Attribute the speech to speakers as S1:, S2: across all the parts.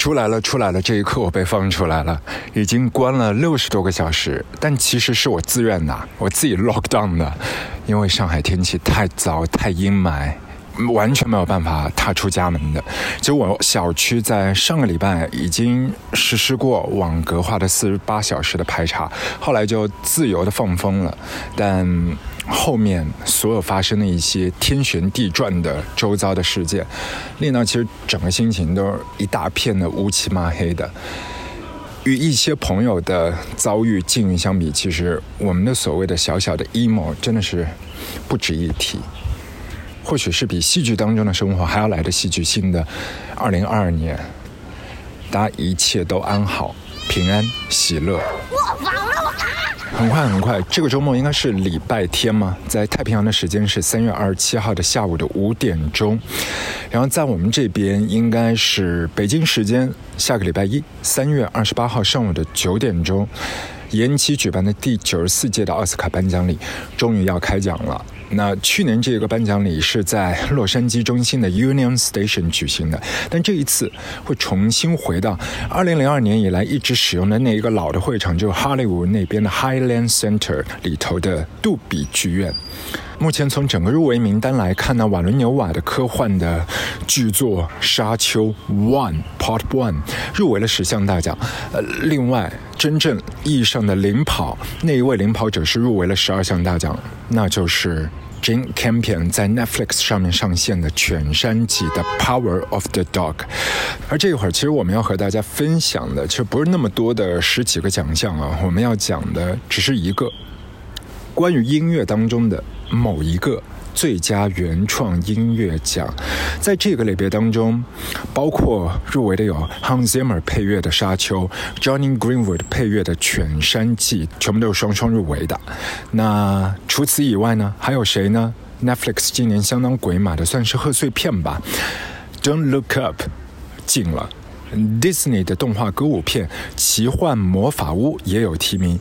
S1: 出来了，出来了！这一刻我被放出来了，已经关了六十多个小时，但其实是我自愿的，我自己 lock down 的，因为上海天气太糟、太阴霾，完全没有办法踏出家门的。就我小区在上个礼拜已经实施过网格化的四十八小时的排查，后来就自由的放风了，但。后面所有发生的一些天旋地转的周遭的事件，令到其实整个心情都是一大片的乌漆嘛黑的。与一些朋友的遭遇境遇相比，其实我们的所谓的小小的 emo 真的是不值一提。或许是比戏剧当中的生活还要来的戏剧性的二零二二年，大家一切都安好、平安、喜乐。我忘了。很快很快，这个周末应该是礼拜天嘛，在太平洋的时间是三月二十七号的下午的五点钟，然后在我们这边应该是北京时间下个礼拜一三月二十八号上午的九点钟，延期举办的第九十四届的奥斯卡颁奖礼终于要开奖了。那去年这个颁奖礼是在洛杉矶中心的 Union Station 举行的，但这一次会重新回到2002年以来一直使用的那一个老的会场，就是哈利坞那边的 Highland Center 里头的杜比剧院。目前从整个入围名单来看呢，瓦伦纽瓦的科幻的剧作《沙丘 One Part One》入围了十项大奖。呃，另外真正意义上的领跑那一位领跑者是入围了十二项大奖，那就是 Jane Campion 在 Netflix 上面上线的全山级的《Power of the Dog》。而这一会儿，其实我们要和大家分享的，其实不是那么多的十几个奖项啊，我们要讲的只是一个关于音乐当中的。某一个最佳原创音乐奖，在这个类别当中，包括入围的有 Hans Zimmer 配乐的《沙丘》，Johnny Greenwood 配乐的《犬山记》，全部都是双双入围的。那除此以外呢，还有谁呢？Netflix 今年相当鬼马的，算是贺岁片吧，《Don't Look Up》进了，Disney 的动画歌舞片《奇幻魔法屋》也有提名。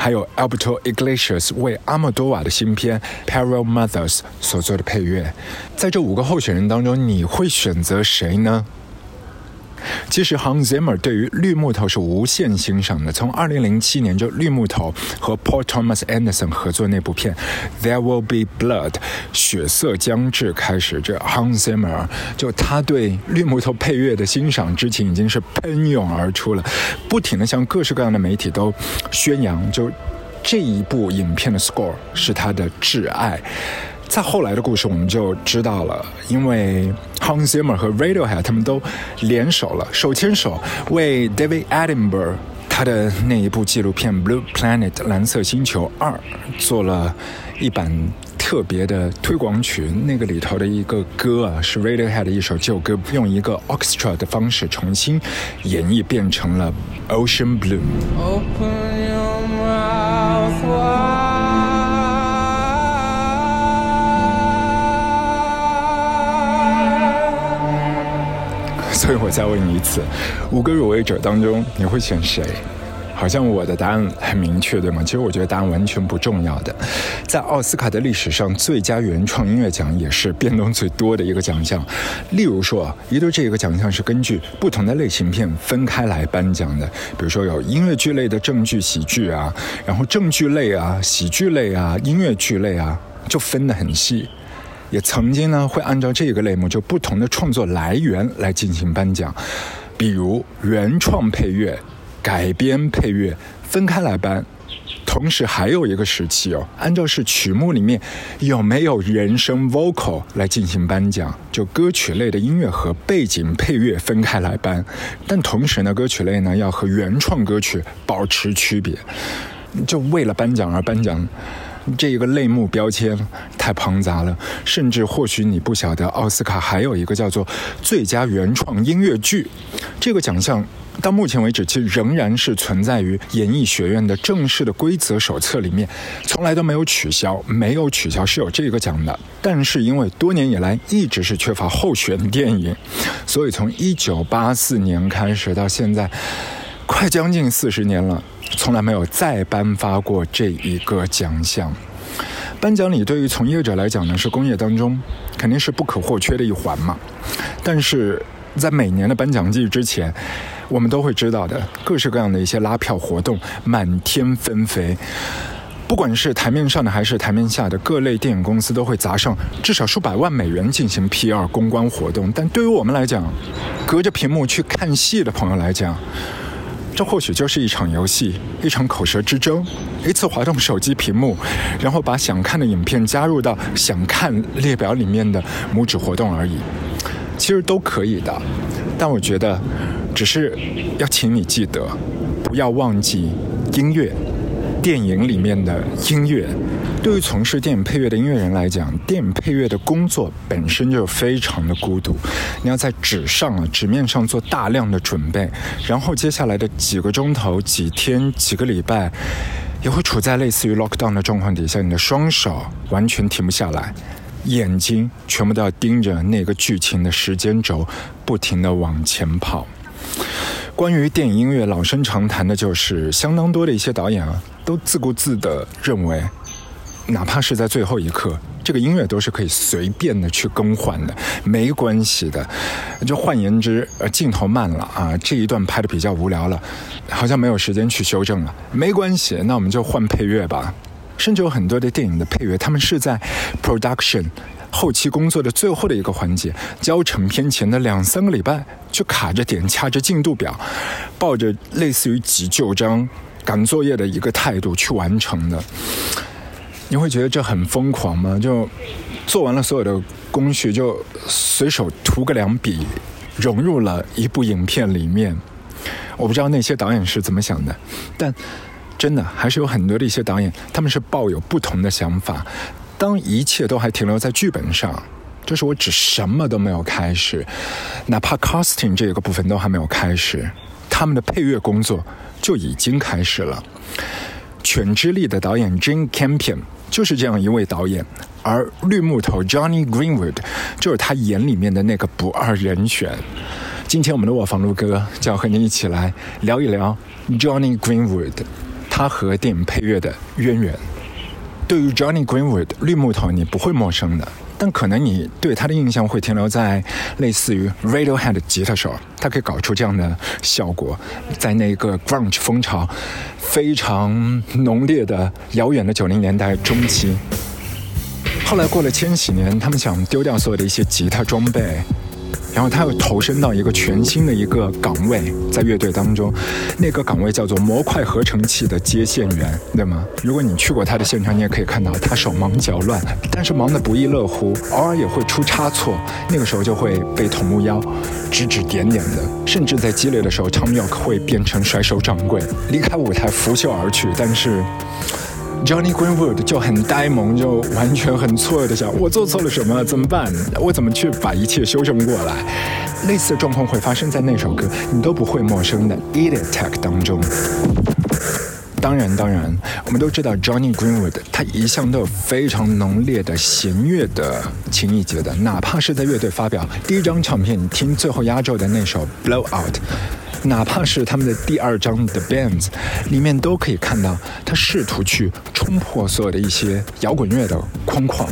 S1: 还有 Alberto Iglesias 为阿莫多瓦的新片《p a r a l Mothers》所做的配乐，在这五个候选人当中，你会选择谁呢？其实，Hans Zimmer 对于绿木头是无限欣赏的。从2007年就绿木头和 Paul Thomas Anderson 合作那部片《There Will Be Blood》血色将至开始，这 Hans Zimmer 就他对绿木头配乐的欣赏之情已经是喷涌而出了，不停的向各式各样的媒体都宣扬，就这一部影片的 score 是他的挚爱。在后来的故事，我们就知道了，因为 Hans Zimmer 和 Radiohead 他们都联手了，手牵手为 David Attenborough 他的那一部纪录片《Blue Planet》蓝色星球二做了一版特别的推广曲。那个里头的一个歌啊，是 Radiohead 的一首旧歌，用一个 orchestra 的方式重新演绎，变成了 Ocean Blue。所以我再问你一次，五个入围者当中你会选谁？好像我的答案很明确，对吗？其实我觉得答案完全不重要的。在奥斯卡的历史上，最佳原创音乐奖也是变动最多的一个奖项。例如说，一对这个奖项是根据不同的类型片分开来颁奖的，比如说有音乐剧类的正剧喜剧啊，然后正剧类啊、喜剧类啊、音乐剧类啊，就分得很细。也曾经呢，会按照这个类目就不同的创作来源来进行颁奖，比如原创配乐、改编配乐分开来颁。同时还有一个时期哦，按照是曲目里面有没有人声 vocal 来进行颁奖，就歌曲类的音乐和背景配乐分开来颁。但同时呢，歌曲类呢要和原创歌曲保持区别，就为了颁奖而颁奖。这一个类目标签太庞杂了，甚至或许你不晓得，奥斯卡还有一个叫做最佳原创音乐剧这个奖项，到目前为止其实仍然是存在于演艺学院的正式的规则手册里面，从来都没有取消，没有取消是有这个奖的。但是因为多年以来一直是缺乏候选电影，所以从一九八四年开始到现在，快将近四十年了。从来没有再颁发过这一个奖项。颁奖礼对于从业者来讲呢，是工业当中肯定是不可或缺的一环嘛。但是在每年的颁奖季之前，我们都会知道的各式各样的一些拉票活动满天纷飞。不管是台面上的还是台面下的，各类电影公司都会砸上至少数百万美元进行 PR 公关活动。但对于我们来讲，隔着屏幕去看戏的朋友来讲，这或许就是一场游戏，一场口舌之争，一次滑动手机屏幕，然后把想看的影片加入到想看列表里面的拇指活动而已。其实都可以的，但我觉得，只是要请你记得，不要忘记音乐。电影里面的音乐，对于从事电影配乐的音乐人来讲，电影配乐的工作本身就非常的孤独。你要在纸上啊，纸面上做大量的准备，然后接下来的几个钟头、几天、几个礼拜，也会处在类似于 lockdown 的状况底下，你的双手完全停不下来，眼睛全部都要盯着那个剧情的时间轴，不停的往前跑。关于电影音乐，老生常谈的就是，相当多的一些导演啊，都自顾自地认为，哪怕是在最后一刻，这个音乐都是可以随便的去更换的，没关系的。就换言之，呃，镜头慢了啊，这一段拍的比较无聊了，好像没有时间去修正了，没关系，那我们就换配乐吧。甚至有很多的电影的配乐，他们是在 production。后期工作的最后的一个环节，交成片前的两三个礼拜，就卡着点、掐着进度表，抱着类似于急救章、赶作业的一个态度去完成的。你会觉得这很疯狂吗？就做完了所有的工序，就随手涂个两笔，融入了一部影片里面。我不知道那些导演是怎么想的，但真的还是有很多的一些导演，他们是抱有不同的想法。当一切都还停留在剧本上，就是我只什么都没有开始，哪怕 casting 这个部分都还没有开始，他们的配乐工作就已经开始了。犬之力的导演 Jim Campion 就是这样一位导演，而绿木头 Johnny Greenwood 就是他眼里面的那个不二人选。今天我们的卧房录歌就要和你一起来聊一聊 Johnny Greenwood，他和电影配乐的渊源。对于 Johnny Greenwood 绿木头，你不会陌生的，但可能你对他的印象会停留在类似于 Radiohead 吉他手，他可以搞出这样的效果，在那个 grunge 风潮非常浓烈的遥远的九零年代中期。后来过了千禧年，他们想丢掉所有的一些吉他装备。然后他又投身到一个全新的一个岗位，在乐队当中，那个岗位叫做模块合成器的接线员，对吗？如果你去过他的现场，你也可以看到他手忙脚乱，但是忙得不亦乐乎，偶尔也会出差错，那个时候就会被捅木妖，指指点点的，甚至在激烈的时候，Tom York 会变成甩手掌柜，离开舞台拂袖而去，但是。Johnny Greenwood 就很呆萌，就完全很错愕的想：我做错了什么？怎么办？我怎么去把一切修正过来？类似的状况会发生在那首歌你都不会陌生的《Eat Attack》当中。当然，当然，我们都知道 Johnny Greenwood 他一向都有非常浓烈的弦乐的情意结的，哪怕是在乐队发表第一张唱片，你听最后压轴的那首《Blow Out》。哪怕是他们的第二张的 Bands 里面，都可以看到他试图去冲破所有的一些摇滚乐的框框，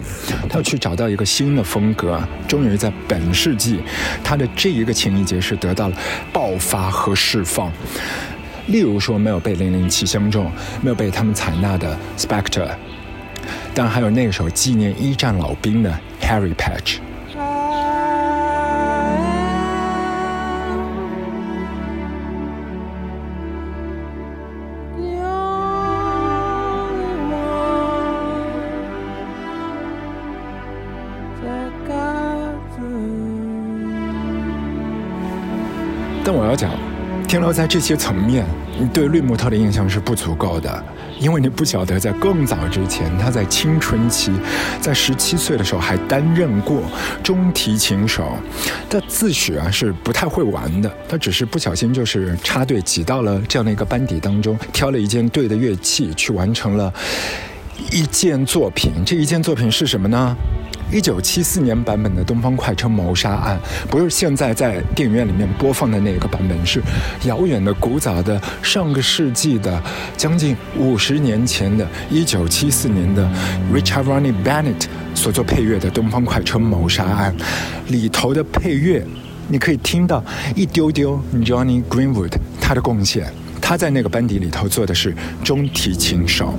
S1: 他要去找到一个新的风格。终于在本世纪，他的这一个情谊节是得到了爆发和释放。例如说，没有被零零七相中，没有被他们采纳的 Spectre，当然还有那首纪念一战老兵的 Harry Patch。停留在这些层面，你对绿木头的印象是不足够的，因为你不晓得在更早之前，他在青春期，在十七岁的时候还担任过中提琴手。他自诩啊是不太会玩的，他只是不小心就是插队挤到了这样的一个班底当中，挑了一件对的乐器去完成了一件作品。这一件作品是什么呢？一九七四年版本的《东方快车谋杀案》，不是现在在电影院里面播放的那个版本，是遥远的、古早的、上个世纪的、将近五十年前的一九七四年的 Richard Ronnie Bennett 所做配乐的《东方快车谋杀案》里头的配乐。你可以听到一丢丢 Johnny Greenwood 他的贡献。他在那个班底里头做的是中提琴手。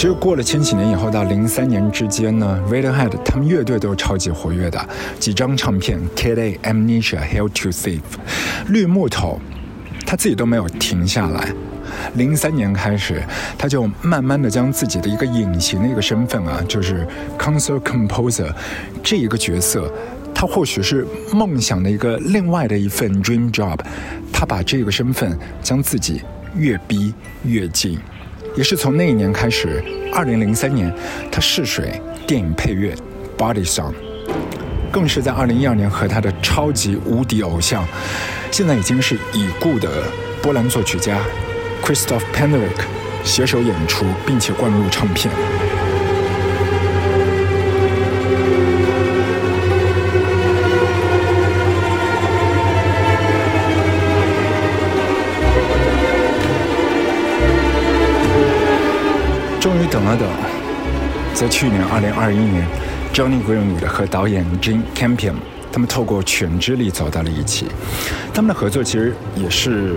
S1: 其实过了千禧年以后，到零三年之间呢，Radiohead 他们乐队都是超级活跃的，几张唱片，Kid A、Amnesia、Hell to Save 绿木头，他自己都没有停下来。零三年开始，他就慢慢的将自己的一个隐形的一个身份啊，就是 concert composer 这一个角色，他或许是梦想的一个另外的一份 dream job，他把这个身份将自己越逼越近，也是从那一年开始，二零零三年他试水电影配乐 body song，更是在二零一二年和他的超级无敌偶像，现在已经是已故的波兰作曲家。Christoph Penderik 携手演出，并且灌入唱片。在去年二零二一年，Johnny Greenwood 和导演 Jim Campion 他们透过犬之力走到了一起。他们的合作其实也是。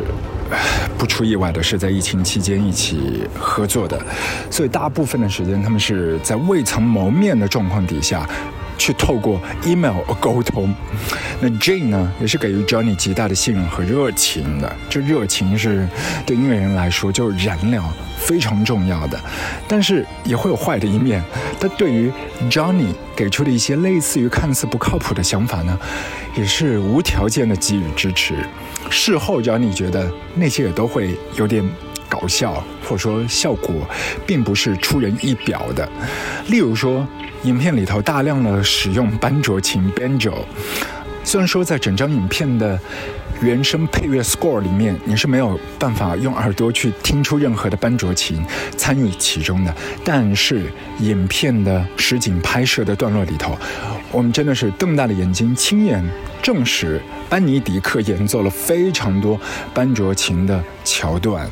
S1: 不出意外的是，在疫情期间一起合作的，所以大部分的时间他们是在未曾谋面的状况底下。去透过 email 沟通，那 Jane 呢，也是给予 Johnny 极大的信任和热情的。这热情是对音乐人来说就是燃料，非常重要的。但是也会有坏的一面。他对于 Johnny 给出的一些类似于看似不靠谱的想法呢，也是无条件的给予支持。事后 Johnny 觉得那些也都会有点搞笑，或者说效果并不是出人意表的。例如说。影片里头大量的使用班卓琴 （banjo），虽然说在整张影片的原声配乐 score 里面，你是没有办法用耳朵去听出任何的班卓琴参与其中的，但是影片的实景拍摄的段落里头，我们真的是瞪大了眼睛，亲眼证实班尼迪克演奏了非常多班卓琴的桥段。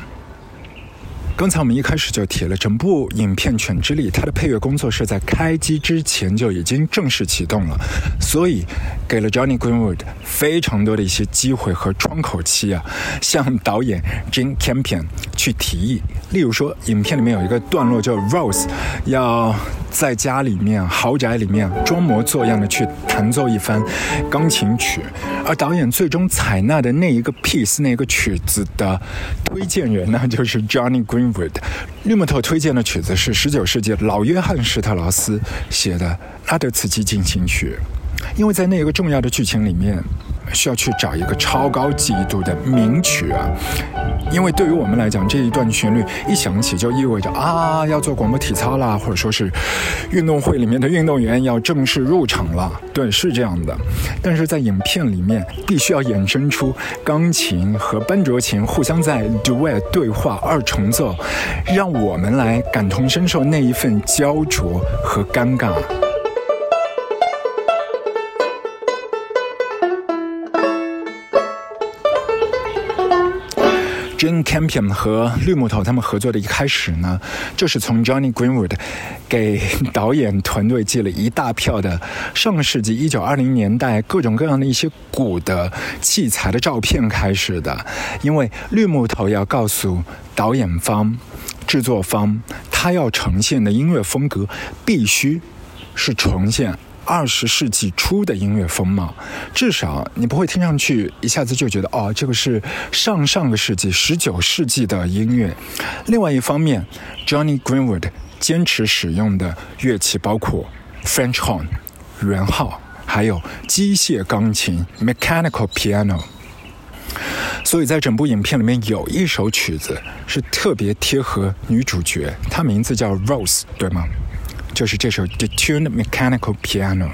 S1: 刚才我们一开始就提了，整部影片《犬之力》，它的配乐工作是在开机之前就已经正式启动了，所以给了 Johnny Greenwood 非常多的一些机会和窗口期啊，向导演 Jim Campion 去提议。例如说，影片里面有一个段落叫 Rose 要在家里面豪宅里面装模作样的去弹奏一番钢琴曲，而导演最终采纳的那一个 piece 那个曲子的推荐人呢，就是 Johnny Green。绿木头推荐的曲子是十九世纪老约翰施特劳斯写的拉德茨基进行曲，因为在那个重要的剧情里面。需要去找一个超高记忆度的名曲啊，因为对于我们来讲，这一段旋律一响起，就意味着啊要做广播体操啦，或者说是运动会里面的运动员要正式入场了。对，是这样的。但是在影片里面，必须要衍生出钢琴和班卓琴互相在 duet 对话二重奏，让我们来感同身受那一份焦灼和尴尬。Jane Campion 和绿木头他们合作的一开始呢，就是从 Johnny Greenwood 给导演团队寄了一大票的上世纪一九二零年代各种各样的一些鼓的器材的照片开始的。因为绿木头要告诉导演方、制作方，他要呈现的音乐风格必须是重现。二十世纪初的音乐风貌，至少你不会听上去一下子就觉得哦，这个是上上个世纪十九世纪的音乐。另外一方面，Johnny Greenwood 坚持使用的乐器包括 French horn 圆号，还有机械钢琴 mechanical piano。所以在整部影片里面有一首曲子是特别贴合女主角，她名字叫 Rose，对吗？就是这首《The Tuned Mechanical Piano》。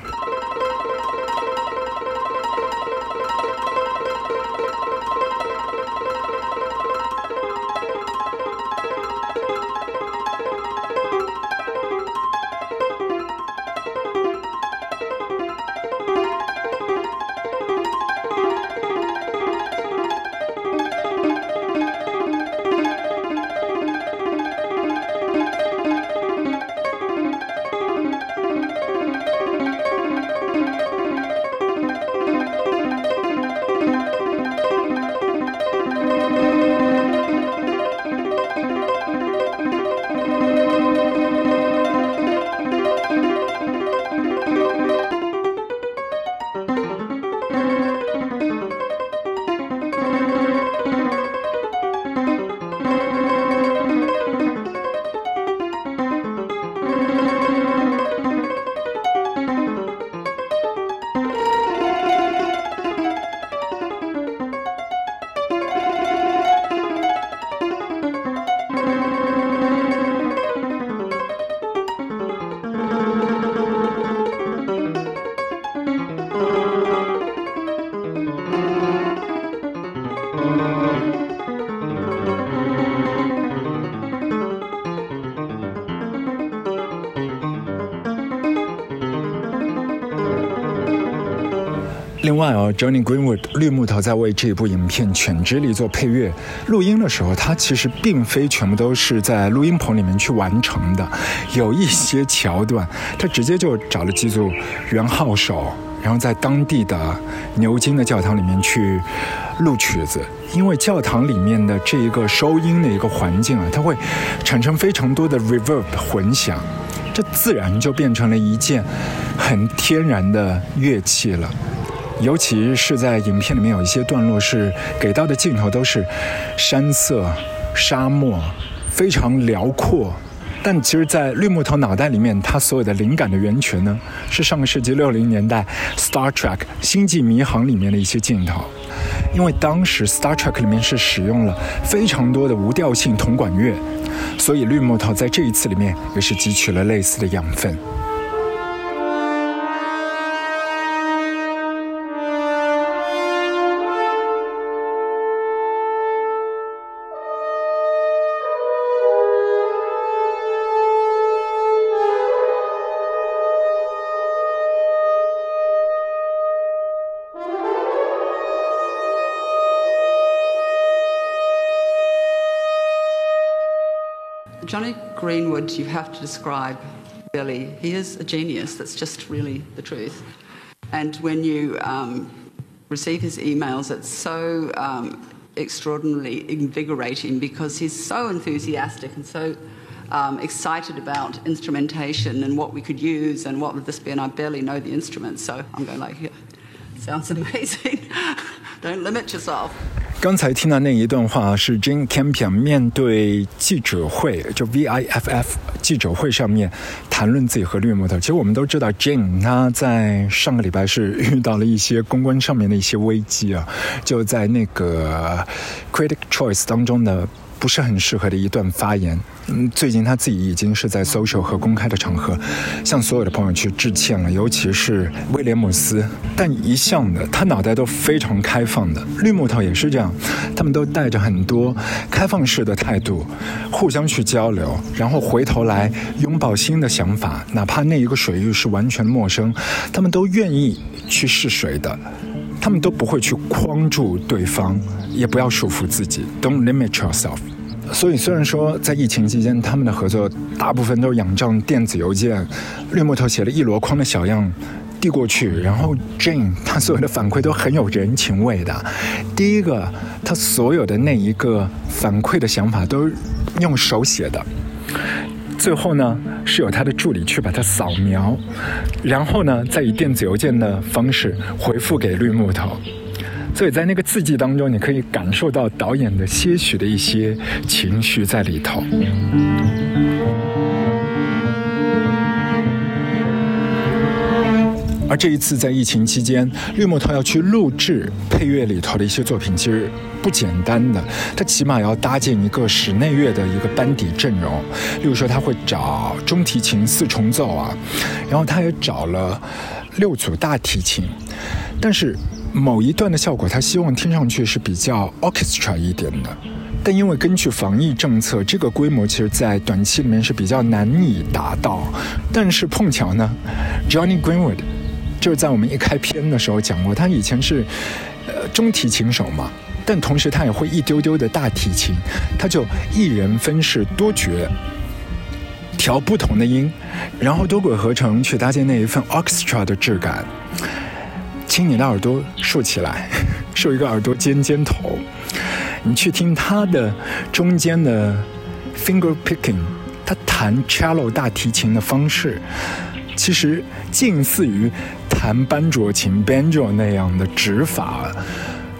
S1: 另外啊，Johnny Greenwood 绿木头在为这部影片《犬之力》做配乐录音的时候，他其实并非全部都是在录音棚里面去完成的，有一些桥段，他直接就找了几组原号手，然后在当地的牛津的教堂里面去录曲子。因为教堂里面的这一个收音的一个环境啊，它会产生非常多的 reverb 混响，这自然就变成了一件很天然的乐器了。尤其是在影片里面有一些段落是给到的镜头都是山色、沙漠，非常辽阔。但其实，在绿木头脑袋里面，他所有的灵感的源泉呢，是上个世纪六零年代《Star Trek》星际迷航里面的一些镜头。因为当时《Star Trek》里面是使用了非常多的无调性铜管乐，所以绿木头在这一次里面也是汲取了类似的养分。
S2: Johnny Greenwood, you have to describe Billy. He is a genius. That's just really the truth. And when you um, receive his emails, it's so um, extraordinarily invigorating because he's so enthusiastic and so um, excited about instrumentation and what we could use and what would this be. And I barely know the instruments, so I'm going like, yeah, sounds amazing. Don't limit yourself.
S1: 刚才听到那一段话是 Jane Campion 面对记者会，就 VIFF 记者会上面谈论自己和绿木头。其实我们都知道，Jane 她在上个礼拜是遇到了一些公关上面的一些危机啊，就在那个 Critic Choice 当中的。不是很适合的一段发言。嗯，最近他自己已经是在 social 和公开的场合，向所有的朋友去致歉了，尤其是威廉姆斯。但一向的，他脑袋都非常开放的。绿木头也是这样，他们都带着很多开放式的态度，互相去交流，然后回头来拥抱新的想法，哪怕那一个水域是完全陌生，他们都愿意去试水的。他们都不会去框住对方，也不要束缚自己。Don't limit yourself。所以，虽然说在疫情期间，他们的合作大部分都仰仗电子邮件，绿木头写了一箩筐的小样递过去，然后 Jane 他所有的反馈都很有人情味的。第一个，他所有的那一个反馈的想法都用手写的。最后呢，是由他的助理去把它扫描，然后呢，再以电子邮件的方式回复给绿木头。所以在那个字迹当中，你可以感受到导演的些许的一些情绪在里头。而这一次在疫情期间，绿木头要去录制配乐里头的一些作品，其实不简单的。他起码要搭建一个室内乐的一个班底阵容，例如说他会找中提琴四重奏啊，然后他也找了六组大提琴。但是某一段的效果，他希望听上去是比较 orchestra 一点的。但因为根据防疫政策，这个规模其实在短期里面是比较难以达到。但是碰巧呢，Johnny Greenwood。就是在我们一开篇的时候讲过，他以前是呃中提琴手嘛，但同时他也会一丢丢的大提琴，他就一人分饰多角，调不同的音，然后多轨合成去搭建那一份 orchestra 的质感。请你的耳朵竖起来，竖一个耳朵尖尖头，你去听他的中间的 finger picking，他弹 cello 大提琴的方式，其实近似于。弹班卓琴 banjo 那样的指法，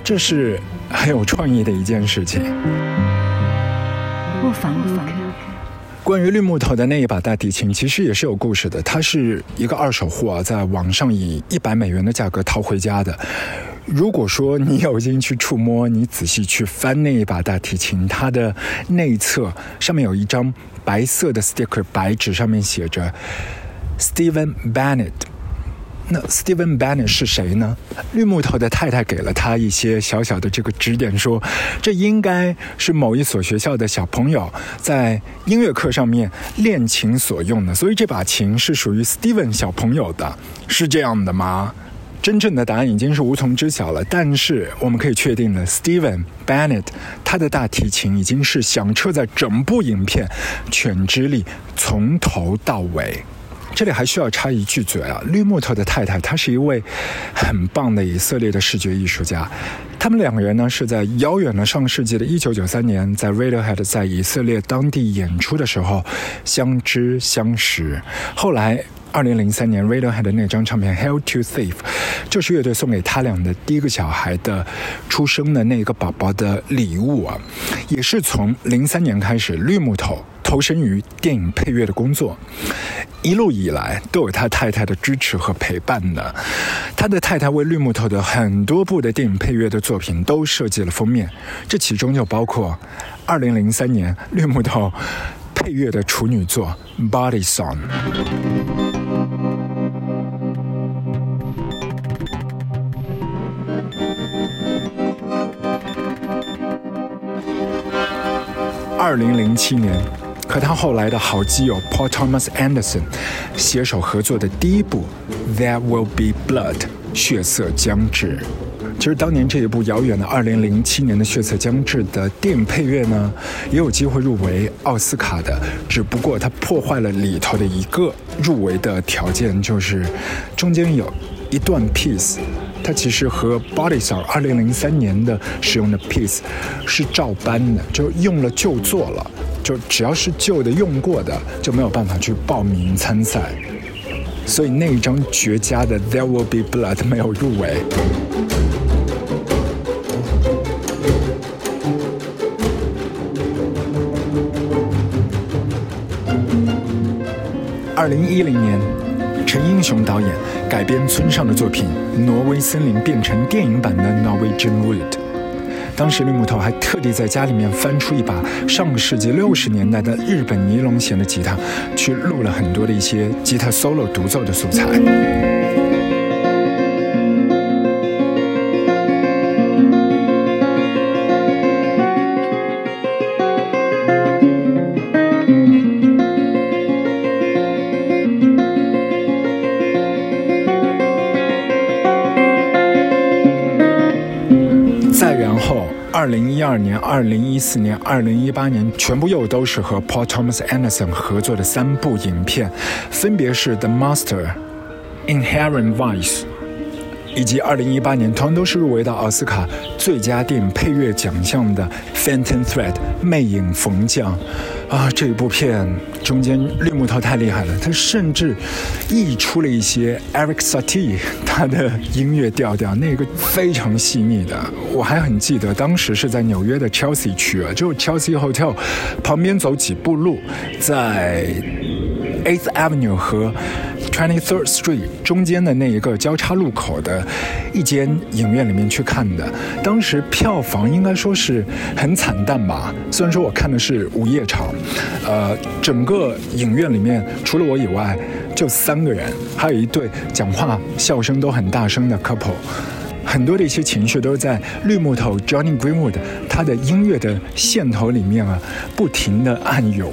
S1: 这是很有创意的一件事情。不妨不妨。关于绿木头的那一把大提琴，其实也是有故事的。它是一个二手货啊，在网上以一百美元的价格淘回家的。如果说你有心去触摸，你仔细去翻那一把大提琴，它的内侧上面有一张白色的 sticker 白纸，上面写着 Stephen Bennett。那 Steven Bennett 是谁呢？绿木头的太太给了他一些小小的这个指点，说这应该是某一所学校的小朋友在音乐课上面练琴所用的，所以这把琴是属于 Steven 小朋友的，是这样的吗？真正的答案已经是无从知晓了。但是我们可以确定的，Steven Bennett 他的大提琴已经是响彻在整部影片，犬之力从头到尾。这里还需要插一句嘴啊，绿木头的太太，她是一位很棒的以色列的视觉艺术家。他们两个人呢是在遥远的上世纪的一九九三年，在 Radiohead 在以色列当地演出的时候相知相识。后来，二零零三年 Radiohead 的那张唱片《Hell to Thief》，就是乐队送给他俩的第一个小孩的出生的那个宝宝的礼物啊。也是从零三年开始，绿木头。投身于电影配乐的工作，一路以来都有他太太的支持和陪伴的。他的太太为绿木头的很多部的电影配乐的作品都设计了封面，这其中就包括2003年绿木头配乐的处女作《Body Song》。二零零七年。和他后来的好基友 Paul Thomas Anderson 携手合作的第一部《There Will Be Blood》血色将至。其实当年这一部遥远的2007年的《血色将至》的电影配乐呢，也有机会入围奥斯卡的，只不过它破坏了里头的一个入围的条件，就是中间有一段 piece，它其实和 Body Song 2003年的使用的 piece 是照搬的，就用了就做了。就只要是旧的用过的，就没有办法去报名参赛，所以那一张绝佳的《There Will Be Blood》没有入围。二零一零年，陈英雄导演改编村上的作品《挪威森林》，变成电影版的《Norwegian Wood》。当时绿木头还特地在家里面翻出一把上个世纪六十年代的日本尼龙弦的吉他，去录了很多的一些吉他 solo 独奏的素材。年、二零一四年、二零一八年，全部又都是和 Paul Thomas Anderson 合作的三部影片，分别是《The Master》、《Inherent Vice》。以及二零一八年，同样都是入围到奥斯卡最佳电影配乐奖项的《Phantom Thread》魅影逢将啊！这一部片中间绿木头太厉害了，他甚至溢出了一些 Eric Satie 他的音乐调调，那个非常细腻的。我还很记得，当时是在纽约的 Chelsea 区啊，就 Chelsea Hotel 旁边走几步路，在 Eighth Avenue 和 Twenty Third Street 中间的那一个交叉路口的一间影院里面去看的，当时票房应该说是很惨淡吧。虽然说我看的是午夜场，呃，整个影院里面除了我以外就三个人，还有一对讲话笑声都很大声的 couple，很多的一些情绪都是在绿木头 Johnny Greenwood 他的音乐的线头里面啊，不停的暗涌。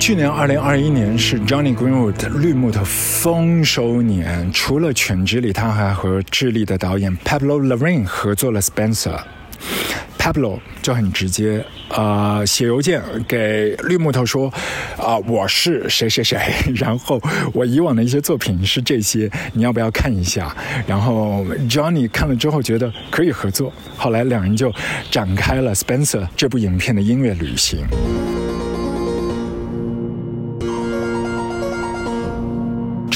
S1: 去年二零二一年是 Johnny Greenwood 绿木头丰收年，除了《犬之力》，他还和智利的导演 Pablo l o r r a i n 合作了《Spencer》。Pablo 就很直接，呃，写邮件给绿木头说，啊、我是谁谁谁，然后我以往的一些作品是这些，你要不要看一下？然后 Johnny 看了之后觉得可以合作，后来两人就展开了《Spencer》这部影片的音乐旅行。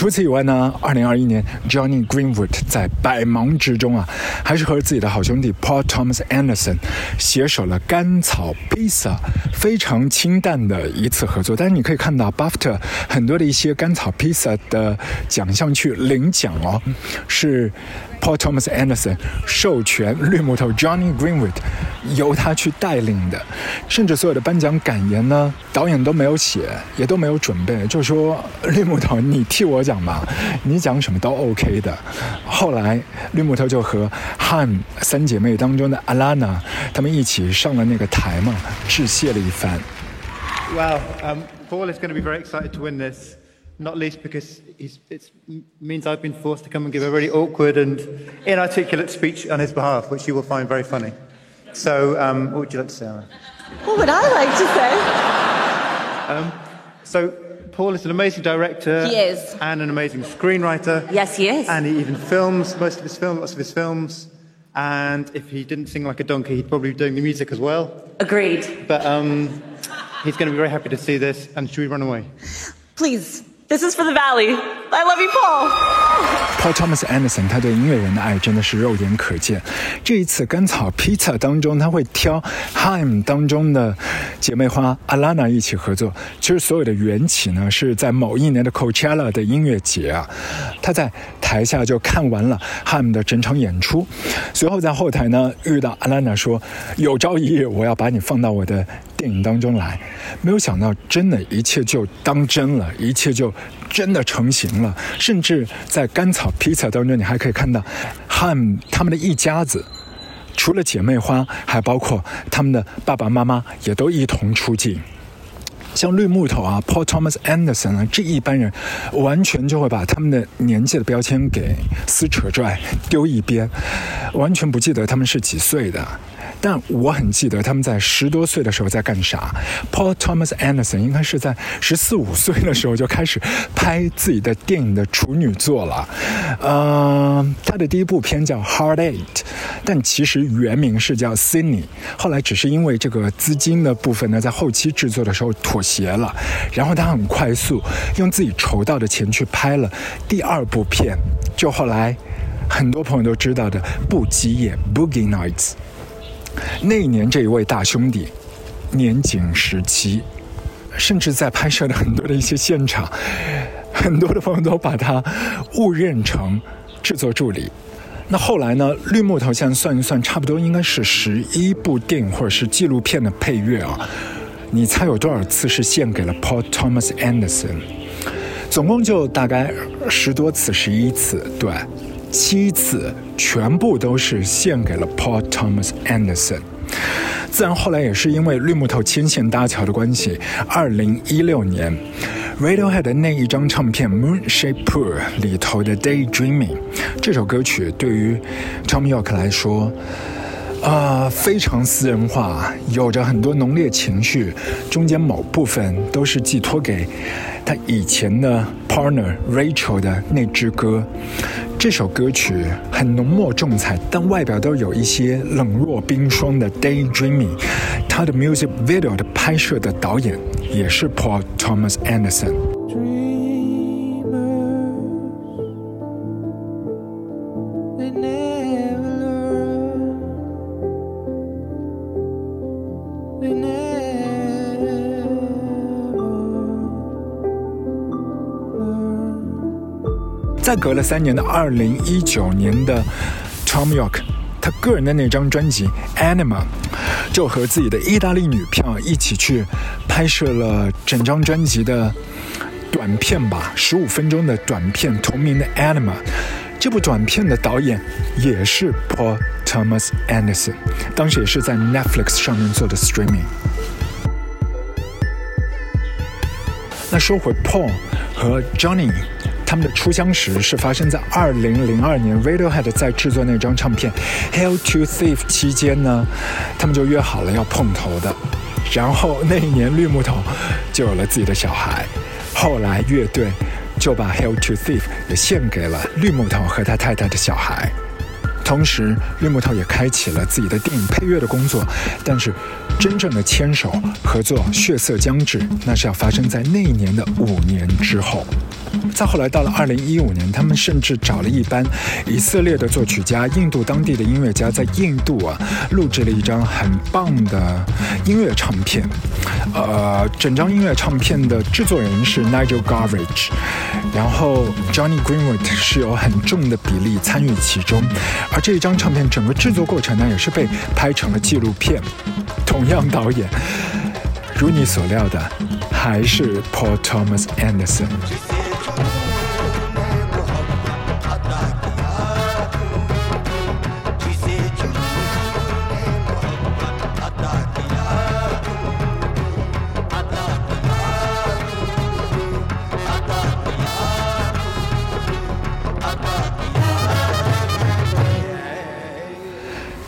S1: 除此以外呢，二零二一年，Johnny Greenwood 在百忙之中啊，还是和自己的好兄弟 Paul Thomas Anderson 携手了《甘草披萨》，非常清淡的一次合作。但是你可以看到 BAFTA 很多的一些甘草披萨的奖项去领奖哦，是 Paul Thomas Anderson 授权绿木头 Johnny Greenwood 由他去带领的，甚至所有的颁奖感言呢，导演都没有写，也都没有准备，就说绿木头你替我讲吧，你讲什么都 OK 的。后来绿木头就和汉三姐妹当中的 Alana 他们一起上了那个台嘛，致谢了一番。
S3: Well, um, Paul is going to be very excited to win this, not least because it means I've been forced to come and give a really awkward and inarticulate speech on his behalf, which you will find very funny. So, um, what would you like to say, Anna?
S4: What would I like to say?
S3: So, Paul is an amazing director.
S4: He is.
S3: And an amazing screenwriter.
S4: Yes, he is.
S3: And he even films most of his films, lots of his films. And if he didn't sing like a donkey, he'd probably be doing the music as well.
S4: Agreed.
S3: But um, he's going to be very happy to see this. And should we run away?
S4: Please, this is for the Valley. I love you, Paul.
S1: Paul Thomas Anderson，他对音乐人的爱真的是肉眼可见。这一次甘草披萨当中，他会挑 Haim 当中的姐妹花 Alana 一起合作。其实所有的缘起呢，是在某一年的 Coachella 的音乐节啊，他在台下就看完了 Haim 的整场演出，随后在后台呢遇到 Alana 说：“有朝一日我要把你放到我的电影当中来。”没有想到，真的，一切就当真了，一切就真的成型了。甚至在甘草披萨当中，你还可以看到汉他们的一家子，除了姐妹花，还包括他们的爸爸妈妈也都一同出镜。像绿木头啊，Paul Thomas Anderson 啊，这一般人完全就会把他们的年纪的标签给撕扯拽丢一边，完全不记得他们是几岁的。但我很记得他们在十多岁的时候在干啥。Paul Thomas Anderson 应该是在十四五岁的时候就开始拍自己的电影的处女作了。呃，他的第一部片叫《Hard Eight》，但其实原名是叫《Sydney》，后来只是因为这个资金的部分呢，在后期制作的时候妥协了，然后他很快速用自己筹到的钱去拍了第二部片，就后来很多朋友都知道的《不羁夜》（Boogie Nights）。那一年，这一位大兄弟年仅十七，甚至在拍摄的很多的一些现场，很多的朋友都把他误认成制作助理。那后来呢？绿木头现在算一算，差不多应该是十一部电影或者是纪录片的配乐啊。你猜有多少次是献给了 Paul Thomas Anderson？总共就大概十多次，十一次，对。七次全部都是献给了 Paul Thomas Anderson。自然后来也是因为绿木头牵线搭桥的关系，二零一六年，Radiohead 的那一张唱片《Moonshaped Pool》里头的《Daydreaming》这首歌曲，对于 Tom York 来说。啊、呃，非常私人化，有着很多浓烈情绪，中间某部分都是寄托给他以前的 partner Rachel 的那支歌。这首歌曲很浓墨重彩，但外表都有一些冷若冰霜的 daydreaming。他的 music video 的拍摄的导演也是 Paul Thomas Anderson。隔了三年的二零一九年的 Tom York，他个人的那张专辑《Anima》，就和自己的意大利女票一起去拍摄了整张专辑的短片吧，十五分钟的短片，同名的《Anima》。这部短片的导演也是 Paul Thomas Anderson，当时也是在 Netflix 上面做的 streaming。那说回 Paul 和 Johnny。他们的初相识是发生在二零零二年，Radiohead 在制作那张唱片《Hell to Thief》期间呢，他们就约好了要碰头的。然后那一年绿木头就有了自己的小孩，后来乐队就把《Hell to Thief》也献给了绿木头和他太太的小孩。同时，绿木头也开启了自己的电影配乐的工作，但是真正的牵手合作《血色将至》，那是要发生在那一年的五年之后。再后来到了二零一五年，他们甚至找了一班以色列的作曲家、印度当地的音乐家，在印度啊录制了一张很棒的音乐唱片。呃，整张音乐唱片的制作人是 Nigel Garvage，然后 Johnny Greenwood 是有很重的比例参与其中。而这一张唱片整个制作过程呢，也是被拍成了纪录片。同样导演，如你所料的，还是 Paul Thomas Anderson。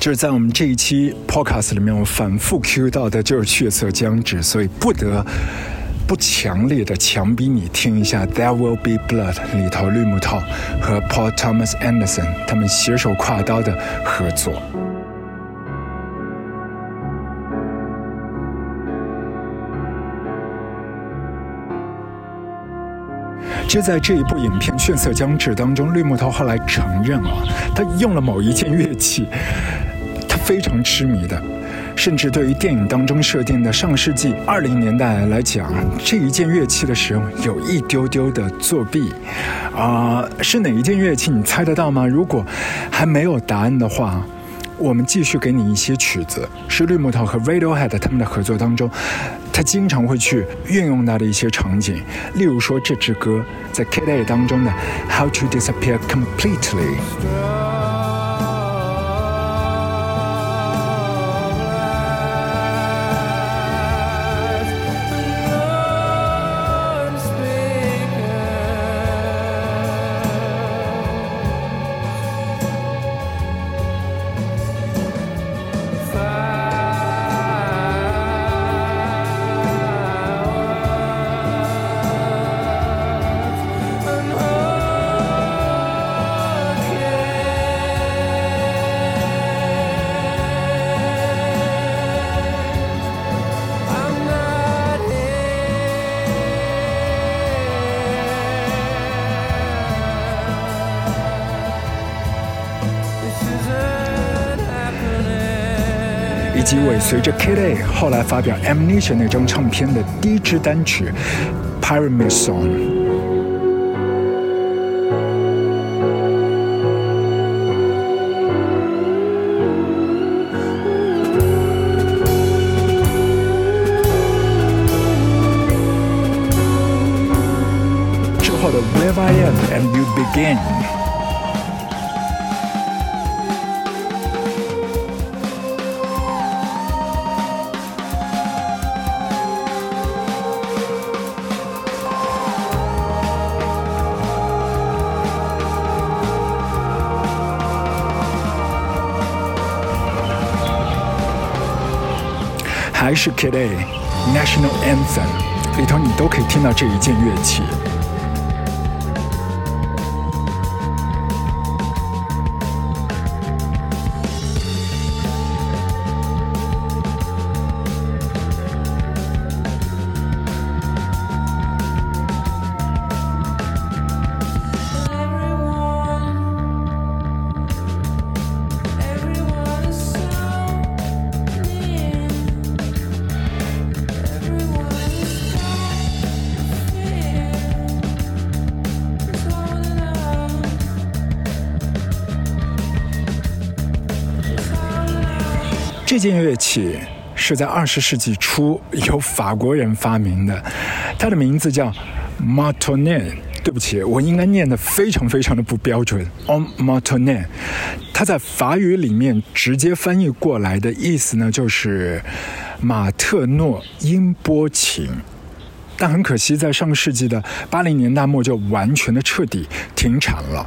S1: 就是在我们这一期 podcast 里面，我反复提到的就是血色将至，所以不得不强烈的强逼你听一下《There Will Be Blood》里头绿木头和 Paul Thomas Anderson 他们携手跨刀的合作。就在这一部影片《血色将至》当中，绿木头后来承认啊，他用了某一件乐器，非常痴迷的，甚至对于电影当中设定的上世纪二零年代来讲，这一件乐器的使用有一丢丢的作弊。啊、是哪一件乐器？你猜得到吗？如果还没有答案的话，我们继续给你一些曲子，是绿木头和 Radiohead 他们的合作当中，他经常会去运用到的一些场景，例如说这支歌在 Kid A 当中的 How to Disappear Completely。以及尾随着 Kid A 后来发表《Amnesia》那张唱片的第一支单曲《Pyramid Song》。之后的 Where I Am and You Begin。是 Kid A National Anthem 里头，你都可以听到这一件乐器。这件乐器是在二十世纪初由法国人发明的，它的名字叫 martinet。对不起，我应该念得非常非常的不标准。on m a t o n e t 它在法语里面直接翻译过来的意思呢，就是马特诺音波琴。但很可惜，在上个世纪的八零年代末就完全的彻底停产了。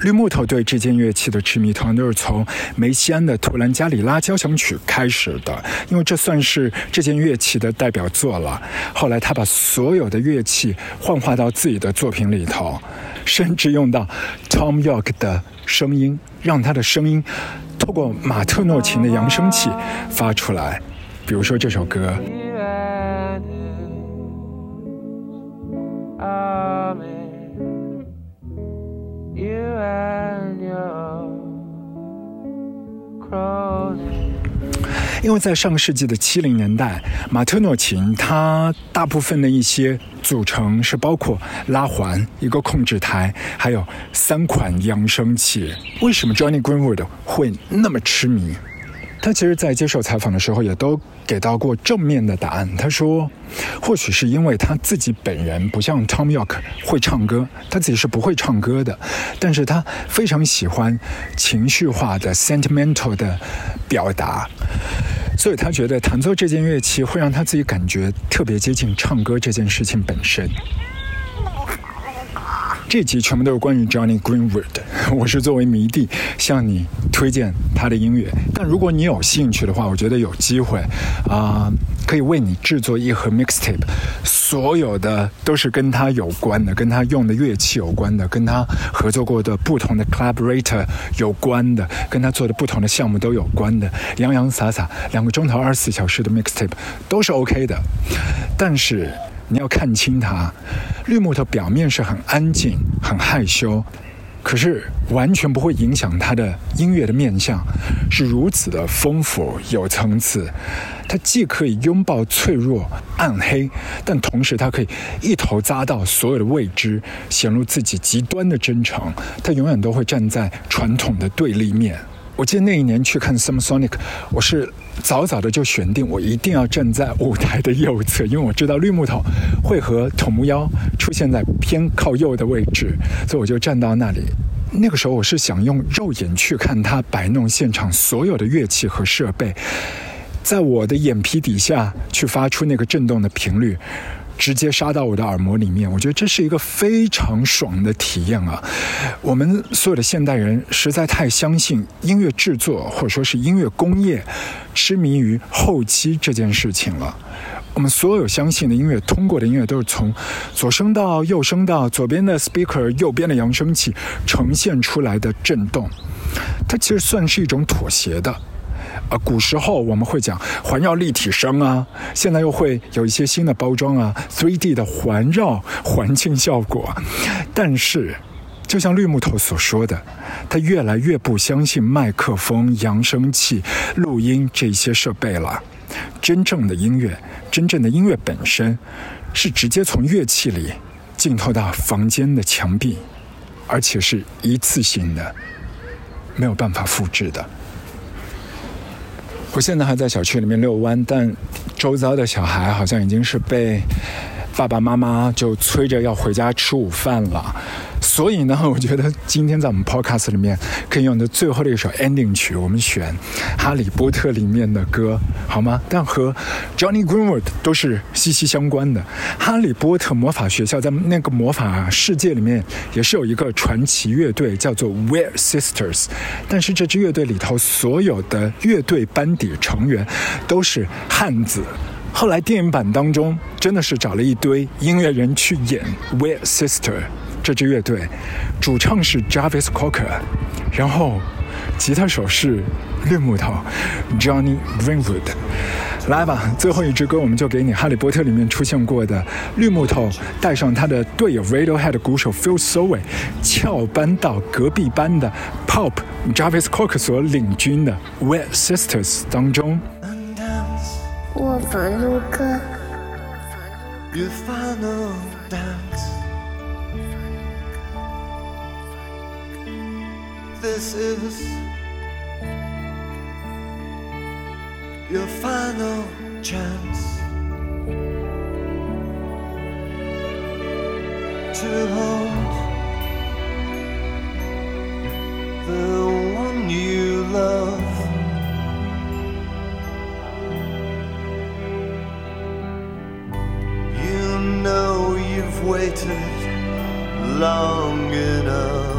S1: 绿木头对这件乐器的痴迷，同样都是从梅西安的《图兰加里拉交响曲》开始的，因为这算是这件乐器的代表作了。后来他把所有的乐器幻化到自己的作品里头，甚至用到 Tom York 的声音，让他的声音透过马特诺琴的扬声器发出来。比如说这首歌。因为在上个世纪的七零年代，马特诺琴它大部分的一些组成是包括拉环、一个控制台，还有三款扬声器。为什么 Johnny Greenwood 会那么痴迷？他其实，在接受采访的时候，也都给到过正面的答案。他说，或许是因为他自己本人不像 Tom York 会唱歌，他自己是不会唱歌的，但是他非常喜欢情绪化的 sentimental 的表达，所以他觉得弹奏这件乐器会让他自己感觉特别接近唱歌这件事情本身。这集全部都是关于 Johnny Greenwood，我是作为迷弟向你推荐他的音乐。但如果你有兴趣的话，我觉得有机会啊、可以为你制作一盒 mixtape，所有的都是跟他有关的，跟他用的乐器有关的，跟他合作过的不同的 collaborator 有关的，跟他做的不同的项目都有关的，洋洋洒洒两个钟头二十四小时的 mixtape 都是 OK 的。但是你要看清它，绿木头表面是很安静、很害羞，可是完全不会影响它的音乐的面相，是如此的丰富有层次。它既可以拥抱脆弱、暗黑，但同时它可以一头扎到所有的未知，显露自己极端的真诚。它永远都会站在传统的对立面。我记得那一年去看 Summer Sonic，我是早早的就选定我一定要站在舞台的右侧，因为我知道绿木头会和土木妖出现在偏靠右的位置，所以我就站到那里。那个时候我是想用肉眼去看他摆弄现场所有的乐器和设备，在我的眼皮底下去发出那个震动的频率。直接杀到我的耳膜里面，我觉得这是一个非常爽的体验啊！我们所有的现代人实在太相信音乐制作或者说是音乐工业，痴迷于后期这件事情了。我们所有相信的音乐，通过的音乐都是从左声道、右声道、左边的 speaker、右边的扬声器呈现出来的震动，它其实算是一种妥协的。呃，古时候我们会讲环绕立体声啊，现在又会有一些新的包装啊，3D 的环绕环境效果。但是，就像绿木头所说的，他越来越不相信麦克风、扬声器、录音这些设备了。真正的音乐，真正的音乐本身，是直接从乐器里浸透到房间的墙壁，而且是一次性的，没有办法复制的。我现在还在小区里面遛弯，但周遭的小孩好像已经是被爸爸妈妈就催着要回家吃午饭了。所以呢，我觉得今天在我们 podcast 里面可以用的最后的一首 ending 曲，我们选《哈利波特》里面的歌，好吗？但和 Johnny Greenwood 都是息息相关的。哈利波特魔法学校在那个魔法世界里面也是有一个传奇乐队，叫做 Weir Sisters，但是这支乐队里头所有的乐队班底成员都是汉子。后来电影版当中真的是找了一堆音乐人去演 Weir Sister 这支乐队，主唱是 Jarvis Cocker，然后吉他手是绿木头 Johnny Greenwood。来吧，最后一支歌我们就给你《哈利波特》里面出现过的绿木头带上他的队友 Radiohead 鼓手 Phil Soway，翘班到隔壁班的 Pop Jarvis Cocker 所领军的 Weir Sisters 当中。
S5: 卧房录歌。
S6: Your final dance. This is your final chance to hold the one you love. know you've waited long enough.